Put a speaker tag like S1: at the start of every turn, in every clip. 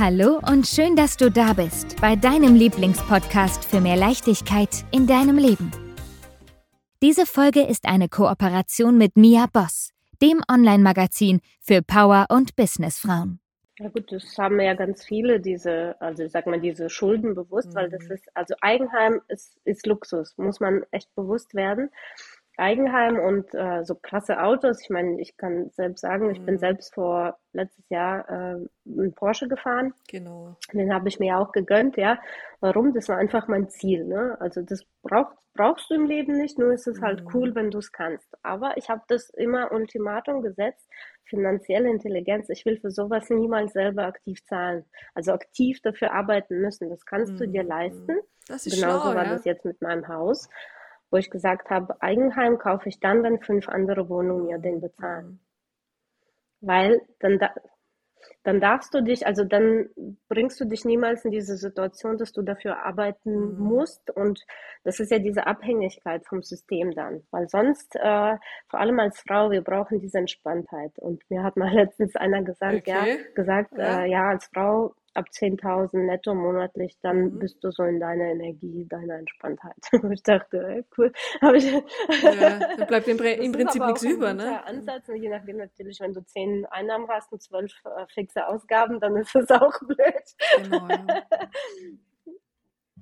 S1: Hallo und schön, dass du da bist bei deinem Lieblingspodcast für mehr Leichtigkeit in deinem Leben. Diese Folge ist eine Kooperation mit Mia Boss, dem Online-Magazin für Power- und Businessfrauen.
S2: Ja gut, das haben ja ganz viele, diese, also ich sag mal, diese Schulden bewusst, mhm. weil das mhm. ist, also Eigenheim ist, ist Luxus, muss man echt bewusst werden. Eigenheim und äh, so krasse Autos. Ich meine, ich kann selbst sagen, ich bin mhm. selbst vor letztes Jahr äh, einen Porsche gefahren.
S3: Genau.
S2: Den habe ich mir auch gegönnt, ja. Warum? Das war einfach mein Ziel. Ne? Also das braucht, brauchst du im Leben nicht, nur ist es halt mhm. cool, wenn du es kannst. Aber ich habe das immer Ultimatum gesetzt, finanzielle Intelligenz. Ich will für sowas niemals selber aktiv zahlen. Also aktiv dafür arbeiten müssen. Das kannst mhm. du dir mhm. leisten.
S3: Das ist
S2: Genauso
S3: schlau,
S2: war
S3: ja?
S2: das jetzt mit meinem Haus wo ich gesagt habe, Eigenheim kaufe ich dann, wenn fünf andere Wohnungen mir den bezahlen. Weil dann, da, dann darfst du dich, also dann bringst du dich niemals in diese Situation, dass du dafür arbeiten mhm. musst. Und das ist ja diese Abhängigkeit vom System dann. Weil sonst, äh, vor allem als Frau, wir brauchen diese Entspanntheit. Und mir hat mal letztens einer gesagt, okay. ja, gesagt, ja. Äh, ja, als Frau ab 10.000 netto monatlich, dann mhm. bist du so in deiner Energie, deiner Entspanntheit. ich dachte, ey, cool. Aber ich, ja,
S3: dann bleibt im, im Prinzip nichts über, ne?
S2: Ansatz, je nachdem natürlich, wenn du 10 Einnahmen hast und 12 äh, fixe Ausgaben, dann ist das auch blöd. Genau, ja.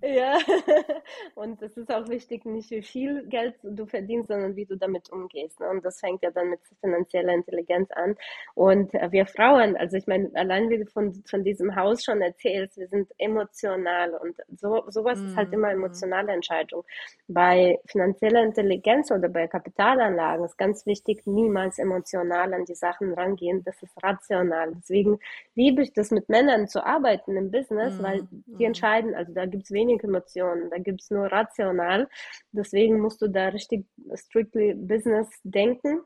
S2: Ja, und es ist auch wichtig, nicht wie viel Geld du verdienst, sondern wie du damit umgehst. Ne? Und das fängt ja dann mit finanzieller Intelligenz an. Und äh, wir Frauen, also ich meine, allein wie du von, von diesem Haus schon erzählst, wir sind emotional und so, sowas mhm. ist halt immer mhm. emotionale Entscheidung. Bei finanzieller Intelligenz oder bei Kapitalanlagen ist ganz wichtig, niemals emotional an die Sachen rangehen. Das ist rational. Deswegen liebe ich das mit Männern zu arbeiten im Business, mhm. weil die mhm. entscheiden, also da gibt es wenig wenig Emotionen, da gibt es nur rational. Deswegen musst du da richtig strictly Business denken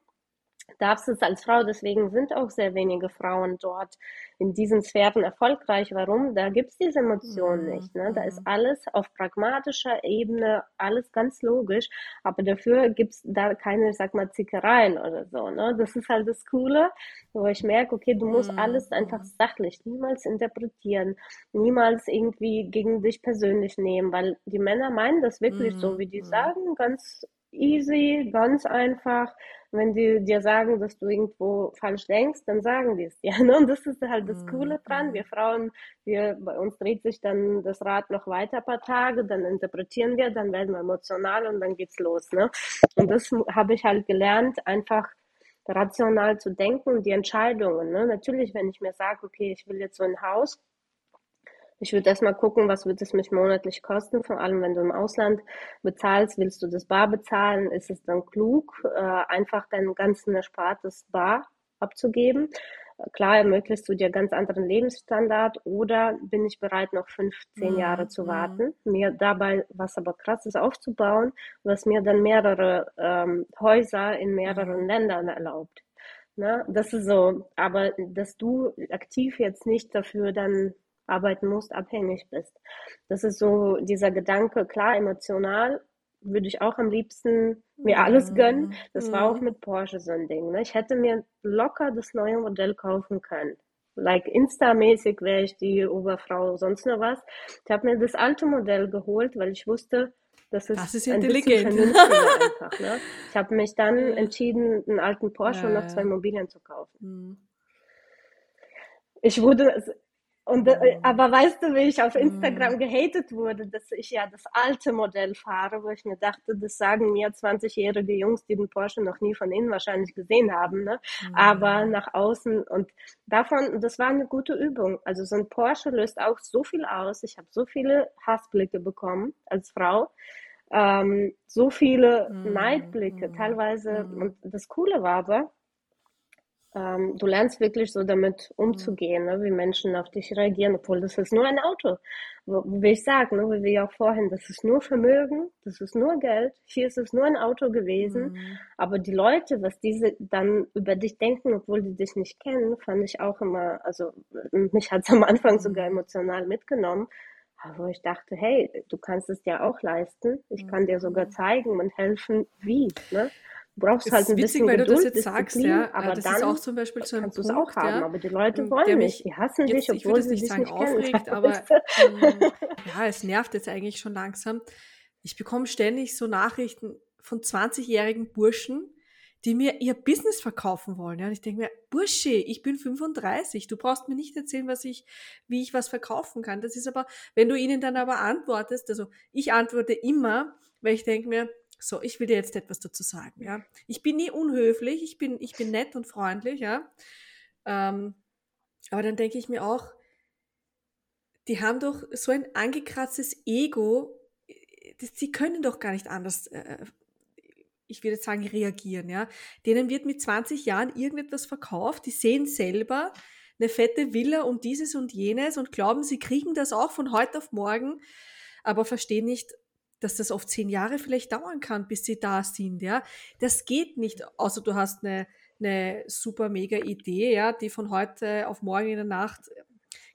S2: darfst es als Frau, deswegen sind auch sehr wenige Frauen dort in diesen Sphären erfolgreich. Warum? Da gibt es diese Emotionen mhm. nicht. Ne? Da ist mhm. alles auf pragmatischer Ebene, alles ganz logisch, aber dafür gibt es da keine, sag mal, Zickereien oder so. Ne? Das ist halt das Coole, wo ich merke, okay, du musst mhm. alles einfach sachlich, niemals interpretieren, niemals irgendwie gegen dich persönlich nehmen, weil die Männer meinen das wirklich so, wie die mhm. sagen, ganz easy, ganz einfach. Wenn die dir sagen, dass du irgendwo falsch denkst, dann sagen die es dir. Ne? Und das ist halt das Coole mhm. dran. Wir Frauen, wir, bei uns dreht sich dann das Rad noch weiter ein paar Tage, dann interpretieren wir, dann werden wir emotional und dann geht's los. Ne? Und das habe ich halt gelernt, einfach rational zu denken und die Entscheidungen. Ne? Natürlich, wenn ich mir sage, okay, ich will jetzt so ein Haus, ich würde erstmal gucken, was wird es mich monatlich kosten. Vor allem, wenn du im Ausland bezahlst, willst du das bar bezahlen? Ist es dann klug, äh, einfach deinen ganzen Erspartes bar abzugeben? Klar ermöglichst du dir ganz anderen Lebensstandard oder bin ich bereit, noch 15 mhm. Jahre zu mhm. warten, mir dabei was aber krasses aufzubauen, was mir dann mehrere ähm, Häuser in mehreren mhm. Ländern erlaubt. Ne? Das ist so, aber dass du aktiv jetzt nicht dafür dann arbeiten musst, abhängig bist. Das ist so dieser Gedanke, klar, emotional würde ich auch am liebsten mir alles gönnen. Das war auch mhm. mit Porsche so ein Ding. Ne? Ich hätte mir locker das neue Modell kaufen können. Like Insta-mäßig wäre ich die Oberfrau, sonst noch was. Ich habe mir das alte Modell geholt, weil ich wusste, das ist,
S3: das ist intelligent.
S2: einfach. Ne? Ich habe mich dann entschieden, einen alten Porsche ja, und noch zwei Immobilien zu kaufen. Mhm. Ich wurde, und, äh, aber weißt du, wie ich auf Instagram mhm. gehatet wurde, dass ich ja das alte Modell fahre, wo ich mir dachte, das sagen mir 20-jährige Jungs, die den Porsche noch nie von innen wahrscheinlich gesehen haben, ne? Mhm. Aber nach außen und davon, das war eine gute Übung. Also so ein Porsche löst auch so viel aus. Ich habe so viele Hassblicke bekommen als Frau. Ähm, so viele mhm. Neidblicke, teilweise. Mhm. Und das Coole war aber, ähm, du lernst wirklich so damit umzugehen, ne, wie Menschen auf dich reagieren, obwohl das ist nur ein Auto. Wie ich sage, ne, wie wir auch vorhin, das ist nur Vermögen, das ist nur Geld, hier ist es nur ein Auto gewesen. Mhm. Aber die Leute, was diese dann über dich denken, obwohl die dich nicht kennen, fand ich auch immer, also mich hat es am Anfang sogar mhm. emotional mitgenommen, wo ich dachte, hey, du kannst es dir auch leisten. Ich kann dir sogar mhm. zeigen und helfen, wie. Ne? Du brauchst halt ein witzig, bisschen weil Geduld, du das jetzt
S3: sagst, ja. Aber das dann ist auch zum Beispiel so ein
S2: kannst
S3: Punkt,
S2: auch haben,
S3: ja,
S2: aber die Leute wollen nicht, die hassen
S3: jetzt,
S2: dich, obwohl sie
S3: dich
S2: nicht
S3: sagen aufregt, aber ähm, ja, es nervt jetzt eigentlich schon langsam. Ich bekomme ständig so Nachrichten von 20-jährigen Burschen, die mir ihr Business verkaufen wollen. Ja, und ich denke mir, Bursche, ich bin 35, du brauchst mir nicht erzählen, was ich, wie ich was verkaufen kann. Das ist aber, wenn du ihnen dann aber antwortest, also ich antworte immer, weil ich denke mir, so, ich will dir jetzt etwas dazu sagen, ja. Ich bin nie unhöflich, ich bin, ich bin nett und freundlich, ja. Ähm, aber dann denke ich mir auch, die haben doch so ein angekratztes Ego, sie können doch gar nicht anders äh, ich würde sagen, reagieren. Ja? Denen wird mit 20 Jahren irgendetwas verkauft, die sehen selber eine fette Villa und dieses und jenes und glauben, sie kriegen das auch von heute auf morgen, aber verstehen nicht, dass das oft zehn Jahre vielleicht dauern kann, bis sie da sind. Ja? Das geht nicht, außer du hast eine, eine super mega Idee, ja, die von heute auf morgen in der Nacht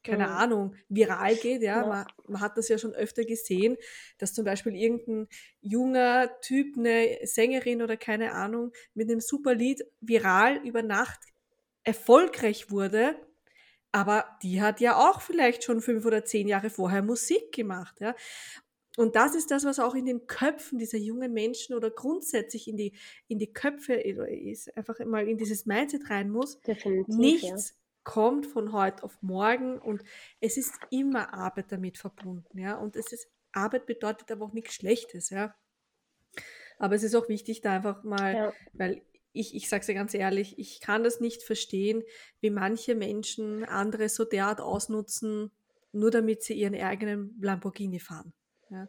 S3: keine mhm. Ahnung, viral geht. Ja? ja. Man, man, hat das ja schon öfter gesehen, dass zum Beispiel irgendein junger Typ, eine Sängerin oder keine Ahnung, mit einem super Lied viral über Nacht erfolgreich wurde. Aber die hat ja auch vielleicht schon fünf oder zehn Jahre vorher Musik gemacht. Ja? Und das ist das, was auch in den Köpfen dieser jungen Menschen oder grundsätzlich in die, in die Köpfe ist, einfach mal in dieses Mindset rein muss.
S2: Definitiv,
S3: Nichts ja kommt von heute auf morgen und es ist immer Arbeit damit verbunden, ja. Und es ist, Arbeit bedeutet aber auch nichts Schlechtes, ja. Aber es ist auch wichtig, da einfach mal, ja. weil ich, ich sage es ja ganz ehrlich, ich kann das nicht verstehen, wie manche Menschen andere so derart ausnutzen, nur damit sie ihren eigenen Lamborghini fahren. Ja.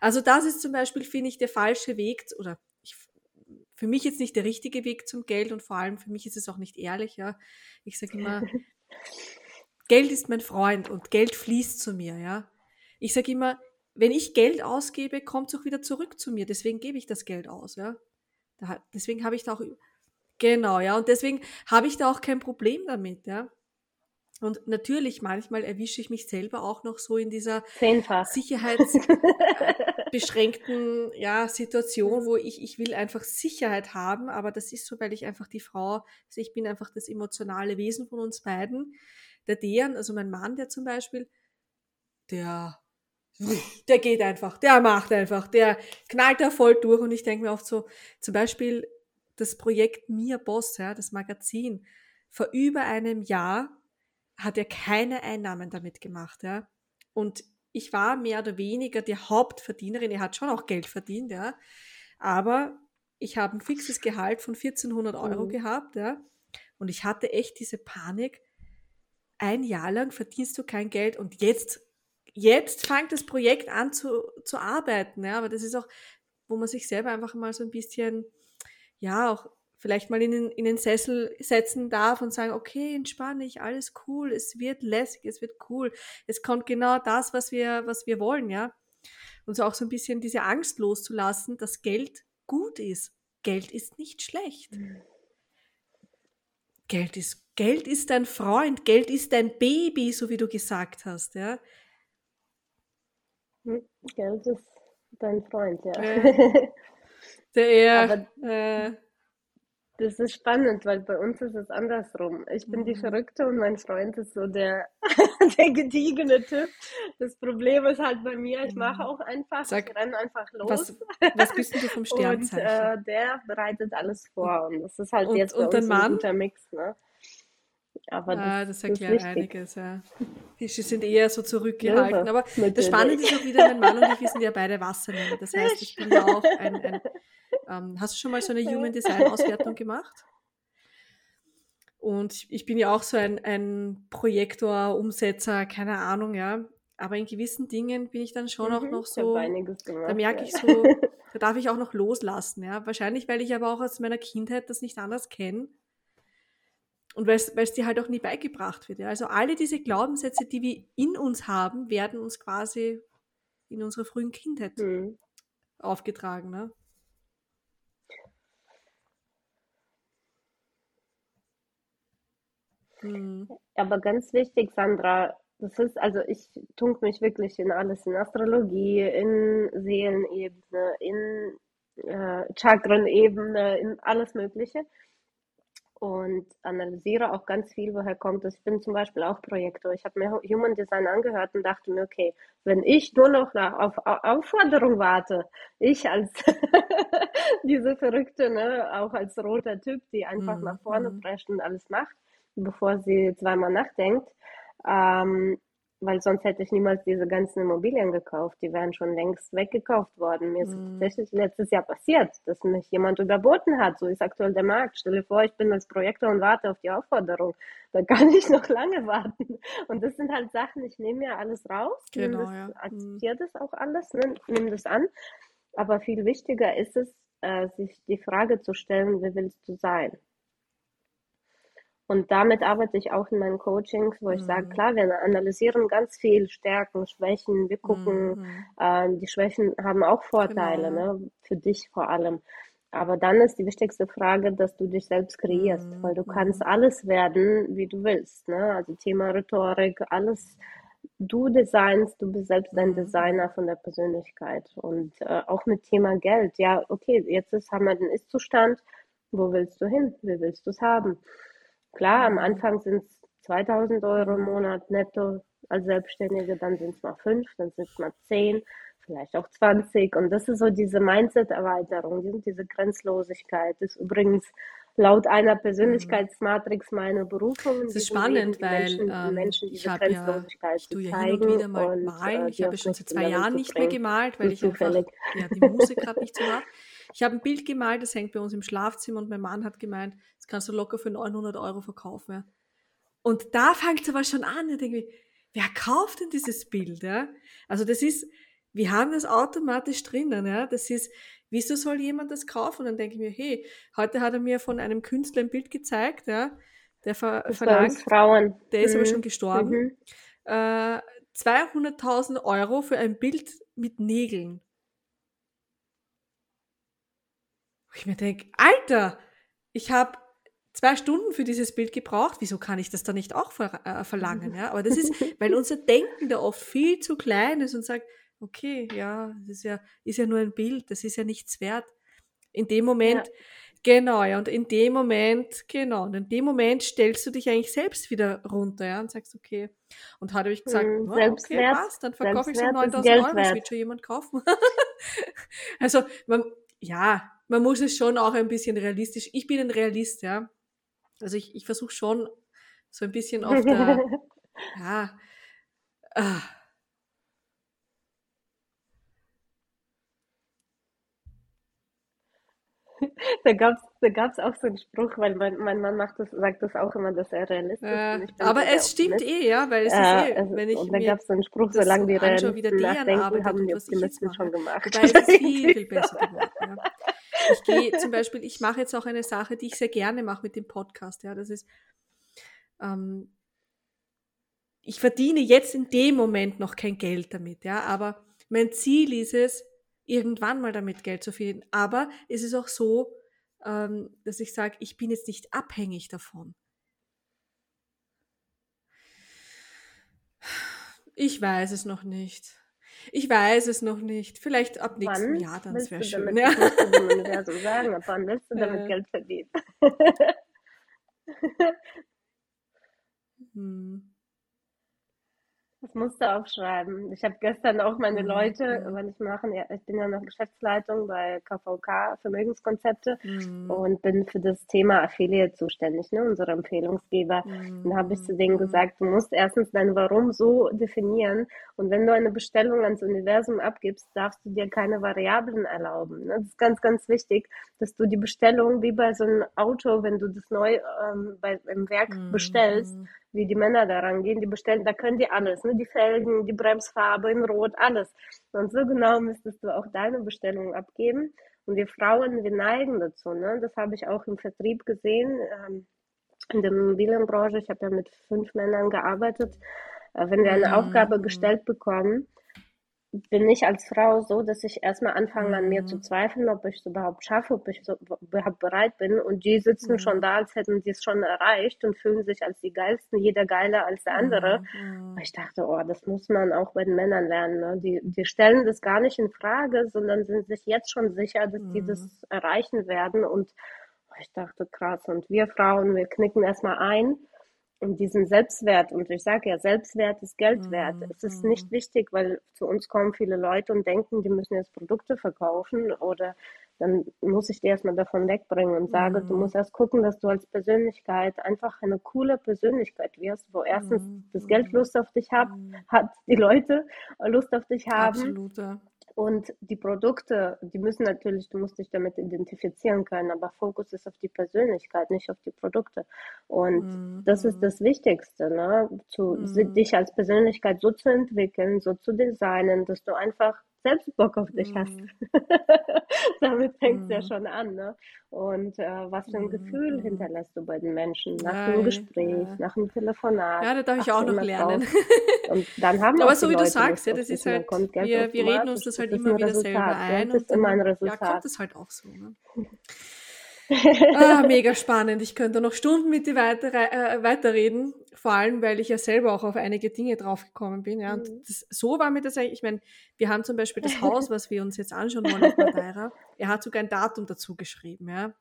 S3: Also das ist zum Beispiel, finde ich, der falsche Weg, oder für mich jetzt nicht der richtige Weg zum Geld und vor allem für mich ist es auch nicht ehrlich. Ja. Ich sage immer, Geld ist mein Freund und Geld fließt zu mir. Ja. Ich sage immer, wenn ich Geld ausgebe, kommt es auch wieder zurück zu mir. Deswegen gebe ich das Geld aus. Ja. Da, deswegen habe ich da auch genau ja und deswegen habe ich da auch kein Problem damit. Ja. Und natürlich, manchmal erwische ich mich selber auch noch so in dieser
S2: Zehnfach.
S3: sicherheitsbeschränkten ja, Situation, wo ich, ich will einfach Sicherheit haben, aber das ist so, weil ich einfach die Frau, also ich bin einfach das emotionale Wesen von uns beiden. Der Dejan, also mein Mann, der zum Beispiel, der, der geht einfach, der macht einfach, der knallt da voll durch und ich denke mir oft so, zum Beispiel das Projekt Mir Boss, ja, das Magazin, vor über einem Jahr hat er keine Einnahmen damit gemacht, ja. Und ich war mehr oder weniger die Hauptverdienerin. Er hat schon auch Geld verdient, ja. Aber ich habe ein fixes Gehalt von 1400 Euro mhm. gehabt, ja. Und ich hatte echt diese Panik. Ein Jahr lang verdienst du kein Geld und jetzt, jetzt fängt das Projekt an zu, zu arbeiten, ja. Aber das ist auch, wo man sich selber einfach mal so ein bisschen, ja, auch vielleicht mal in den, in den Sessel setzen darf und sagen, okay, entspanne ich, alles cool, es wird lässig, es wird cool, es kommt genau das, was wir, was wir wollen, ja. Und so auch so ein bisschen diese Angst loszulassen, dass Geld gut ist. Geld ist nicht schlecht. Mhm. Geld ist, Geld ist dein Freund, Geld ist dein Baby, so wie du gesagt hast, ja.
S2: Hm, Geld ist dein Freund, ja. Äh,
S3: der eher, äh,
S2: das ist spannend, weil bei uns ist es andersrum. Ich bin die mhm. Verrückte und mein Freund ist so der, der gediegene Typ. Das Problem ist halt bei mir, ich mache mhm. auch einfach, Sag, ich renne einfach los.
S3: Was, was bist du vom Sternzeichen?
S2: Und äh, der bereitet alles vor und das ist halt und, jetzt bei uns ein guter Mix. Ne?
S3: Aber das, ah, das erklärt das einiges, ja. Fische sind eher so zurückgehalten. Aber das Spannende ist auch wieder, mein Mann und ich, wir sind ja beide Wassermänner. Das heißt, ich bin ja auch ein, ein ähm, hast du schon mal so eine Human Design Auswertung gemacht? Und ich bin ja auch so ein, ein Projektor, Umsetzer, keine Ahnung, ja. Aber in gewissen Dingen bin ich dann schon mhm, auch noch so, gemacht, da merke ich so, da darf ich auch noch loslassen, ja. Wahrscheinlich, weil ich aber auch aus meiner Kindheit das nicht anders kenne. Und weil es dir halt auch nie beigebracht wird. Ja. Also alle diese Glaubenssätze, die wir in uns haben, werden uns quasi in unserer frühen Kindheit mhm. aufgetragen. Ne?
S2: Mhm. Aber ganz wichtig, Sandra, das ist, also ich tunk mich wirklich in alles, in Astrologie, in Seelenebene, in äh, Chakrenebene, in alles Mögliche und analysiere auch ganz viel, woher kommt das. Ich bin zum Beispiel auch Projektor. Ich habe mir Human Design angehört und dachte mir, okay, wenn ich nur noch nach, auf, Aufforderung warte, ich als diese Verrückte, ne, auch als roter Typ, die einfach mhm. nach vorne mhm. prescht und alles macht, bevor sie zweimal nachdenkt, ähm, weil sonst hätte ich niemals diese ganzen Immobilien gekauft. Die wären schon längst weggekauft worden. Mir ist mhm. tatsächlich letztes Jahr passiert, dass mich jemand überboten hat. So ist aktuell der Markt. Stell dir vor, ich bin als Projektor und warte auf die Aufforderung. Da kann ich noch lange warten. Und das sind halt Sachen, ich nehme ja alles raus, genau, das, ja. akzeptiere das auch alles, ne, nehme das an. Aber viel wichtiger ist es, äh, sich die Frage zu stellen, wie willst du sein? Und damit arbeite ich auch in meinen Coachings, wo ich mhm. sage, klar, wir analysieren ganz viel Stärken, Schwächen, wir gucken, mhm. äh, die Schwächen haben auch Vorteile, genau. ne? für dich vor allem. Aber dann ist die wichtigste Frage, dass du dich selbst kreierst, mhm. weil du kannst mhm. alles werden, wie du willst. Ne? Also Thema Rhetorik, alles. Du designst, du bist selbst ein mhm. Designer von der Persönlichkeit. Und äh, auch mit Thema Geld. Ja, okay, jetzt ist, haben wir den Ist-Zustand. Wo willst du hin? Wie willst du es haben? Klar, am Anfang sind es 2000 Euro im Monat netto als Selbstständige, dann sind es mal fünf, dann sind es mal zehn, vielleicht auch 20. Und das ist so diese Mindset-Erweiterung, diese Grenzlosigkeit. Das ist übrigens laut einer Persönlichkeitsmatrix meine Berufung.
S3: Das ist spannend, weil Menschen, ähm, Menschen ich habe ja, ich tue ja hin und wieder mal und, malen. Äh, ich habe schon seit zwei Jahren nicht mehr gemalt, weil ich einfach ja, die Musik gerade nicht so habe. Ich habe ein Bild gemalt, das hängt bei uns im Schlafzimmer und mein Mann hat gemeint, das kannst du locker für 900 Euro verkaufen. Ja. Und da fängt es aber schon an. Ich denke, wer kauft denn dieses Bild? Ja? Also das ist, wir haben das automatisch drinnen. Ja? Das ist, wieso soll jemand das kaufen? Und dann denke ich mir, hey, heute hat er mir von einem Künstler ein Bild gezeigt, ja, der ver das verlangt,
S2: Frauen.
S3: der ist mhm. aber schon gestorben, mhm. äh, 200.000 Euro für ein Bild mit Nägeln. Wo ich mir denke, Alter, ich habe zwei Stunden für dieses Bild gebraucht, wieso kann ich das dann nicht auch ver äh, verlangen? Ja? Aber das ist, weil unser Denken da oft viel zu klein ist und sagt, okay, ja, das ist ja, ist ja nur ein Bild, das ist ja nichts wert. In dem Moment, ja. genau, ja, und in dem Moment, genau, und in dem Moment stellst du dich eigentlich selbst wieder runter, ja, und sagst, okay. Und hatte ich gesagt, hm, oh, okay, passt, dann verkaufe ich so 9000 Euro, das wird schon jemand kaufen. also, man, ja, man muss es schon auch ein bisschen realistisch. Ich bin ein Realist, ja. Also ich, ich versuche schon so ein bisschen auf der, ja, äh,
S2: da gab es da gab's auch so einen Spruch, weil mein, mein Mann macht das, sagt das auch immer, dass er realistisch
S3: äh, ist. Aber es stimmt eh, ja, weil es äh, ist eh,
S2: also, wenn ich Und da gab es so einen Spruch, solange die Realisten nachdenken, haben die Optimisten schon gemacht.
S3: Wobei es ist viel, viel besser geworden. Ja. Ich gehe zum Beispiel, ich mache jetzt auch eine Sache, die ich sehr gerne mache mit dem Podcast, ja, das ist, ähm, ich verdiene jetzt in dem Moment noch kein Geld damit, ja, aber mein Ziel ist es, irgendwann mal damit Geld zu verdienen. Aber es ist auch so, ähm, dass ich sage, ich bin jetzt nicht abhängig davon. Ich weiß es noch nicht. Ich weiß es noch nicht. Vielleicht ab nächstem
S2: wann
S3: Jahr, dann wäre schön.
S2: Damit, ja. Musst du sagen, ab wann willst du damit äh. Geld verdienen? hm. Das musst du aufschreiben. Ich habe gestern auch meine mhm. Leute, weil ich mache, ich bin ja noch Geschäftsleitung bei KVK Vermögenskonzepte mhm. und bin für das Thema Affiliate zuständig, ne, unsere Empfehlungsgeber. Mhm. Dann habe ich zu denen mhm. gesagt, du musst erstens dein Warum so definieren und wenn du eine Bestellung ans Universum abgibst, darfst du dir keine Variablen erlauben. Ne? Das ist ganz, ganz wichtig, dass du die Bestellung wie bei so einem Auto, wenn du das neu ähm, bei, im Werk mhm. bestellst, wie die Männer daran gehen, die bestellen, da können die alles, ne? die Felgen, die Bremsfarbe in Rot, alles. Und so genau müsstest du auch deine Bestellung abgeben. Und wir Frauen, wir neigen dazu. Ne? Das habe ich auch im Vertrieb gesehen, ähm, in der Immobilienbranche. Ich habe ja mit fünf Männern gearbeitet. Äh, wenn wir eine mhm. Aufgabe gestellt bekommen, bin ich als Frau so, dass ich erstmal anfange an mir zu
S3: Mhm.
S2: zweifeln, ob ich es überhaupt schaffe, ob ich so, überhaupt bereit bin. Und die sitzen schon
S3: Mhm.
S2: da, als hätten die es schon erreicht und fühlen sich als die geilsten, jeder geiler als der andere.
S3: Mhm.
S2: Ich dachte, oh, das muss man auch bei den Männern lernen. Ne? Die, die stellen das gar nicht in Frage, sondern sind sich jetzt schon sicher, dass die
S3: Mhm.
S2: das erreichen werden. Und ich dachte, krass. Und wir Frauen, wir knicken erstmal ein in diesen Selbstwert. Und ich sage ja, Selbstwert ist Geld wert.
S3: Mhm.
S2: Es ist nicht wichtig, weil zu uns kommen viele Leute und denken, die müssen jetzt Produkte verkaufen oder dann muss ich die erstmal davon wegbringen und sage, du
S3: Mhm.
S2: musst erst gucken, dass du als Persönlichkeit einfach eine coole Persönlichkeit wirst, wo erstens
S3: Mhm.
S2: das Geld
S3: Mhm.
S2: Lust auf dich hat,
S3: Mhm.
S2: hat die Leute Lust auf dich haben
S3: Absolut, ja.
S2: Und die Produkte, die müssen natürlich, du musst dich damit identifizieren können, aber Fokus ist auf die Persönlichkeit, nicht auf die Produkte. Und
S3: Mhm.
S2: das ist das Wichtigste, ne? Zu,
S3: Mhm.
S2: dich als Persönlichkeit so zu entwickeln, so zu designen, dass du einfach selbst Bock auf dich hast.
S3: Mhm.
S2: Damit fängt es ja
S3: Mhm.
S2: schon an, ne? Und äh, was für ein
S3: Mhm.
S2: Gefühl hinterlässt du bei den Menschen nach dem Gespräch,
S3: ja.
S2: nach dem Telefonat?
S3: Ja, da darf ich auch noch lernen.
S2: Und dann haben
S3: Aber so wie du
S2: Leute
S3: sagst,
S2: Lust
S3: ja, das ist halt,
S2: kommt
S3: wir, wir reden uns das
S2: Das
S3: halt immer wieder selber
S2: Resultat, Geld
S3: ein und
S2: ist immer ein
S3: dann ja,
S2: Resultat.
S3: kommt es halt auch so. Ne? Ah, mega spannend. Ich könnte noch Stunden mit dir weiter, äh, weiterreden, vor allem, weil ich ja selber auch auf einige Dinge draufgekommen bin. Ja. Und
S2: Mhm.
S3: das, so war mir das eigentlich, ich meine, wir haben zum Beispiel das Haus, was wir uns jetzt anschauen wollen auf Madeira. Er hat sogar ein Datum dazu geschrieben. Ja.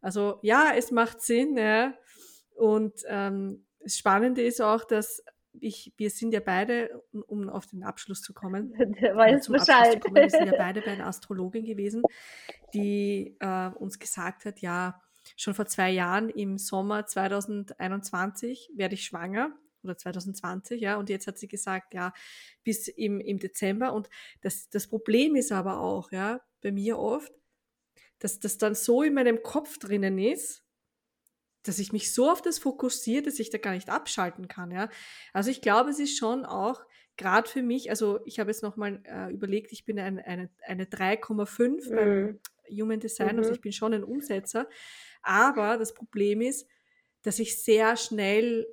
S3: Also ja, es macht Sinn. Ja. Und ähm, das Spannende ist auch, dass ich, wir sind ja beide, um, um auf den Abschluss zu kommen,
S2: weiß
S3: zum Abschluss zu
S2: Bescheid.
S3: kommen, wir sind ja beide bei einer Astrologin gewesen, die äh, uns gesagt hat, ja, schon vor zwei Jahren im Sommer 2021 werde ich schwanger oder 2020, ja, und jetzt hat sie gesagt, ja, bis im, im Dezember. Und das, das Problem ist aber auch, ja, bei mir oft, dass das dann so in meinem Kopf drinnen ist, dass ich mich so auf das fokussiere, dass ich da gar nicht abschalten kann, ja. Also ich glaube, es ist schon auch gerade für mich, also ich habe jetzt nochmal äh, überlegt, ich bin ein, eine, eine 3,5 beim
S2: Mhm.
S3: Human Design, also
S2: Mhm.
S3: ich bin schon ein Umsetzer, aber das Problem ist, dass ich sehr schnell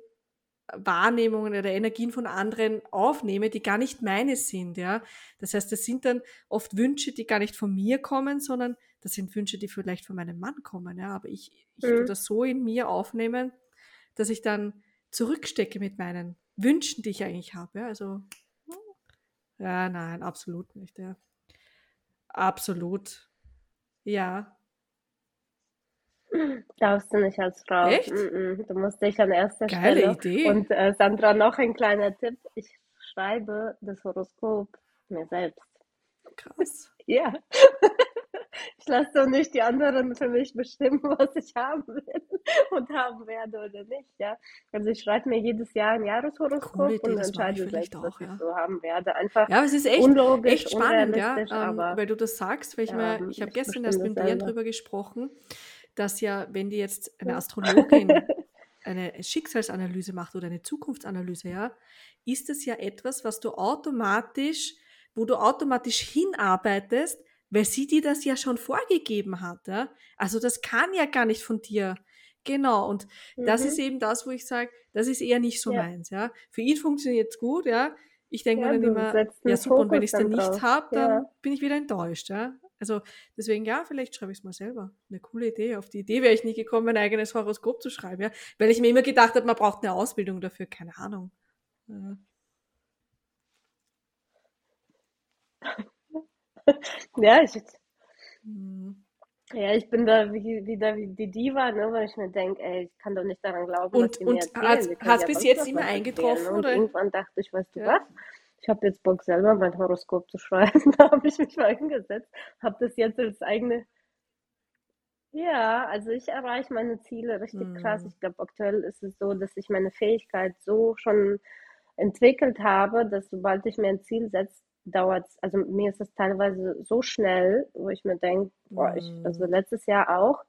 S3: Wahrnehmungen oder Energien von anderen aufnehme, die gar nicht meine sind, ja. Das heißt, das sind dann oft Wünsche, die gar nicht von mir kommen, sondern das sind Wünsche, die vielleicht von meinem Mann kommen, ja. Aber ich, ich tue
S2: Mhm.
S3: das so in mir aufnehmen, dass ich dann zurückstecke mit meinen Wünschen, die ich eigentlich habe, ja. Also, ja, nein, absolut nicht, ja. Absolut. Ja.
S2: Darfst du nicht als Frau.
S3: Echt?
S2: Mm-mm. Du musst dich an erster
S3: Geile
S2: Stelle.
S3: Idee.
S2: Und äh, Sandra, noch ein kleiner Tipp. Ich schreibe das Horoskop mir selbst.
S3: Krass.
S2: Ja. Ich lasse doch nicht die anderen für mich bestimmen, was ich haben will und haben werde oder nicht, ja. Also ich schreibe mir jedes Jahr ein Jahreshoroskop
S3: Idee,
S2: und entscheide
S3: vielleicht
S2: selbst, was
S3: auch,
S2: ich
S3: ja.
S2: so haben werde. Einfach
S3: Ja, aber es ist echt,
S2: unlogisch,
S3: echt spannend, ja, ähm, weil du das sagst, weil ich mir,
S2: ähm,
S3: ich habe gestern erst mit Brian
S2: selber.
S3: drüber gesprochen, dass ja, wenn die jetzt eine Astrologin eine Schicksalsanalyse macht oder eine Zukunftsanalyse, ja, ist es ja etwas, was du automatisch, wo du automatisch hinarbeitest, weil sie dir das ja schon vorgegeben hat, ja. Also das kann ja gar nicht von dir. Genau, und das
S2: Mhm.
S3: ist eben das, wo ich sage, das ist eher nicht so
S2: Ja.
S3: meins, ja. Für ihn funktioniert es gut, ja. Ich denke
S2: Ja,
S3: mir dann immer, ja super, und wenn
S2: Fokus
S3: ich es dann
S2: dann
S3: nicht habe, dann
S2: Ja.
S3: bin ich wieder enttäuscht, ja. Also deswegen, ja, vielleicht schreibe ich es mal selber. Eine coole Idee. Auf die Idee wäre ich nie gekommen, mein eigenes Horoskop zu schreiben, ja. Weil ich mir immer gedacht habe, man braucht eine Ausbildung dafür, keine Ahnung. Ja.
S2: Ja, ich,
S3: Hm.
S2: ja, ich bin da wie, wieder wie die Diva, ne, weil ich mir denke, ey, ich kann doch nicht daran glauben, was
S3: Und,
S2: mir
S3: und
S2: erzählen. können
S3: es
S2: ja
S3: bis jetzt immer
S2: erzählen.
S3: eingetroffen,
S2: Und
S3: oder?
S2: irgendwann dachte ich, weißt du
S3: Ja.
S2: was? Ich habe jetzt Bock, selber mein Horoskop zu schreiben. Da habe ich mich mal hingesetzt, habe das jetzt als eigene. Ja, also ich erreiche meine Ziele richtig krass.
S3: Hm.
S2: Ich glaube, aktuell ist es so, dass ich meine Fähigkeit so schon entwickelt habe, dass sobald ich mir ein Ziel setze, dauert es, also mir ist es teilweise so schnell, wo ich mir denke, boah, ich, also
S3: Hm.
S2: letztes Jahr auch,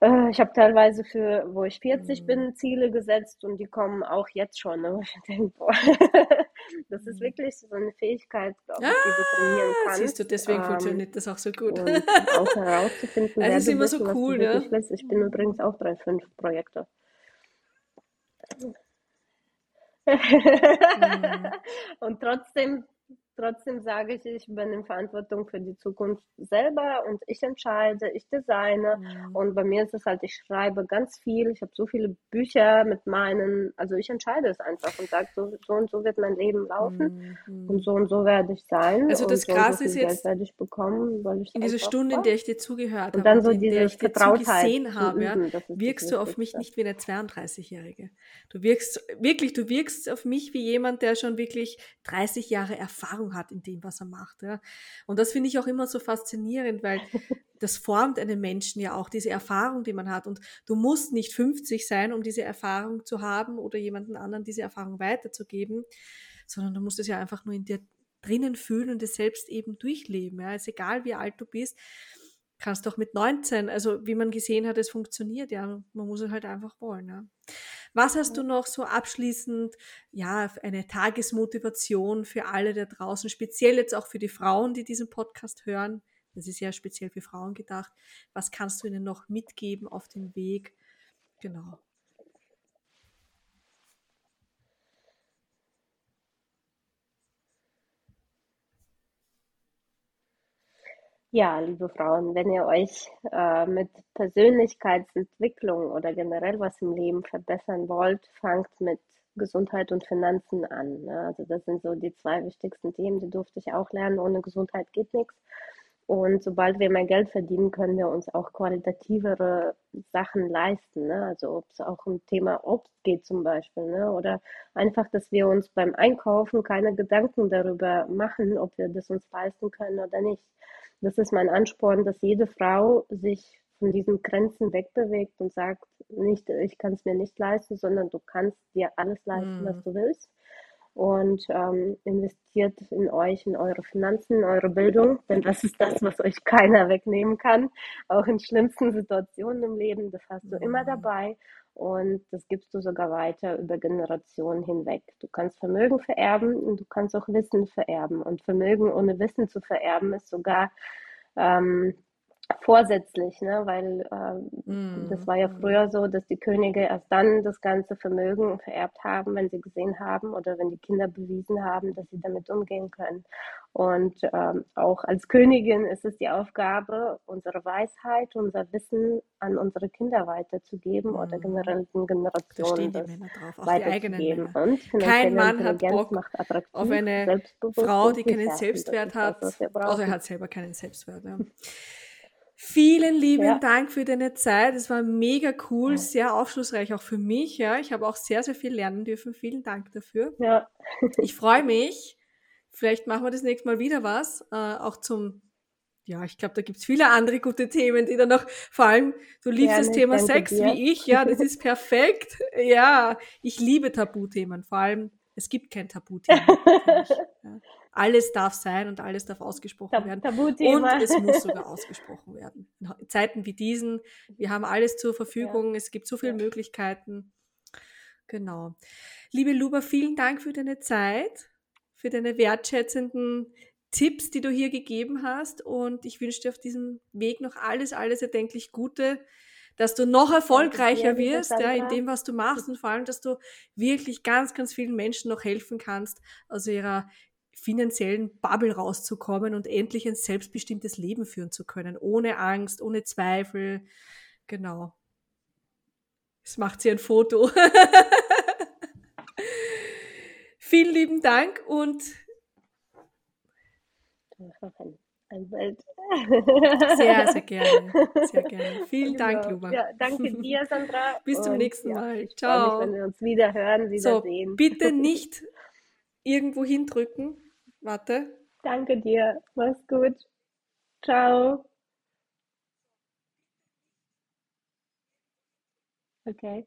S2: äh, ich habe teilweise für, wo ich 40
S3: Hm.
S2: bin, Ziele gesetzt und die kommen auch jetzt schon, ne, wo ich denke, boah, das ist
S3: Hm.
S2: wirklich so eine Fähigkeit, glaube
S3: Ah,
S2: ich, die du trainieren
S3: siehst du,
S2: kannst.
S3: deswegen
S2: Ähm,
S3: funktioniert das auch so gut.
S2: und auch herauszufinden,
S3: Also
S2: wer
S3: ist
S2: du
S3: immer
S2: bist
S3: so cool, ne?
S2: willst. Ich bin übrigens auch 3-5 Projekte.
S3: Hm.
S2: Und trotzdem Trotzdem sage ich, ich übernehme Verantwortung für die Zukunft selber und ich entscheide, ich designe. Mhm. Und bei mir ist es halt, ich schreibe ganz viel. Ich habe so viele Bücher mit meinen, also ich entscheide es einfach und sage, so, so und so wird mein Leben laufen mhm. und so und so werde ich sein.
S3: Also das
S2: so
S3: Krasse so ist jetzt,
S2: werde ich bekommen, weil ich
S3: in dieser Stunde, in der ich dir zugehört
S2: und dann
S3: habe,
S2: so in der ich dir zugesehen habe,
S3: ja, wirkst du auf mich nicht wie eine 32-Jährige. Du wirkst wirklich, du wirkst auf mich wie jemand, der schon wirklich 30 Jahre Erfahrung Erfahrung hat in dem, was er macht. Ja. Und das finde ich auch immer so faszinierend, weil das formt einen Menschen ja auch, diese Erfahrung, die man hat. Und du musst nicht 50 sein, um diese Erfahrung zu haben oder jemanden anderen diese Erfahrung weiterzugeben, sondern du musst es ja einfach nur in dir drinnen fühlen und es selbst eben durchleben. Ja. ist egal, wie alt du bist kannst doch mit 19, also wie man gesehen hat, es funktioniert, ja, man muss es halt einfach wollen. Ja. Was hast du noch so abschließend, ja, eine Tagesmotivation für alle da draußen, speziell jetzt auch für die Frauen, die diesen Podcast hören? Das ist ja speziell für Frauen gedacht. Was kannst du ihnen noch mitgeben auf den Weg? Genau.
S2: Ja, liebe Frauen, wenn ihr euch äh, mit Persönlichkeitsentwicklung oder generell was im Leben verbessern wollt, fangt mit Gesundheit und Finanzen an. Ne? Also das sind so die zwei wichtigsten Themen, die durfte ich auch lernen. Ohne Gesundheit geht nichts. Und sobald wir mehr Geld verdienen, können wir uns auch qualitativere Sachen leisten. Ne? Also ob es auch um Thema Obst geht zum Beispiel. Ne? Oder einfach, dass wir uns beim Einkaufen keine Gedanken darüber machen, ob wir das uns leisten können oder nicht das ist mein Ansporn, dass jede Frau sich von diesen Grenzen wegbewegt und sagt, nicht, ich kann es mir nicht leisten, sondern du kannst dir alles leisten, mm. was du willst. Und ähm, investiert in euch, in eure Finanzen, in eure Bildung, denn das ist das, was euch keiner wegnehmen kann. Auch in schlimmsten Situationen im Leben, das hast du mm. immer dabei und das gibst du sogar weiter über Generationen hinweg. Du kannst Vermögen vererben und du kannst auch Wissen vererben. Und Vermögen ohne Wissen zu vererben ist sogar ähm, vorsätzlich, ne? weil ähm, mm. das war ja früher so, dass die Könige erst dann das ganze Vermögen vererbt haben, wenn sie gesehen haben oder wenn die Kinder bewiesen haben, dass sie damit umgehen können. Und ähm, auch als Königin ist es die Aufgabe, unsere Weisheit, unser Wissen an unsere Kinder weiterzugeben mm. oder generell den Generationen
S3: das drauf, weiterzugeben. Und Kein Mann hat Bock auf eine Frau, die keinen Selbstwert hat, außer er hat selber keinen Selbstwert. Ja. Vielen lieben ja. Dank für deine Zeit. Es war mega cool, ja. sehr aufschlussreich auch für mich. Ja, ich habe auch sehr, sehr viel lernen dürfen. Vielen Dank dafür.
S2: Ja.
S3: ich freue mich. Vielleicht machen wir das nächste Mal wieder was, äh, auch zum ja, ich glaube, da gibt's viele andere gute Themen, die dann noch, vor allem, du liebst Gerne, das Thema Sex dir. wie ich, ja, das ist perfekt. Ja, ich liebe Tabuthemen, vor allem, es gibt kein Tabuthema. ja alles darf sein und alles darf ausgesprochen Tab werden.
S2: Tabuthema.
S3: Und es muss sogar ausgesprochen werden. In Zeiten wie diesen, wir haben alles zur Verfügung, ja. es gibt so viele ja. Möglichkeiten. Genau. Liebe Luba, vielen Dank für deine Zeit, für deine wertschätzenden Tipps, die du hier gegeben hast. Und ich wünsche dir auf diesem Weg noch alles, alles erdenklich Gute, dass du noch erfolgreicher wirst, ja, in dem, was du machst und vor allem, dass du wirklich ganz, ganz vielen Menschen noch helfen kannst, aus ihrer finanziellen Bubble rauszukommen und endlich ein selbstbestimmtes Leben führen zu können, ohne Angst, ohne Zweifel. Genau. Es macht sie ein Foto. Vielen lieben Dank und
S2: ein
S3: sehr, sehr gerne. Sehr gerne. Vielen Dank,
S2: genau.
S3: Luba.
S2: Ja, danke dir, Sandra.
S3: Bis zum nächsten Mal. Ciao.
S2: Mich, wenn wir uns wieder hören, wieder
S3: so, sehen. Bitte nicht irgendwo hindrücken. Warte.
S2: Danke dir. Mach's gut. Ciao. Okay.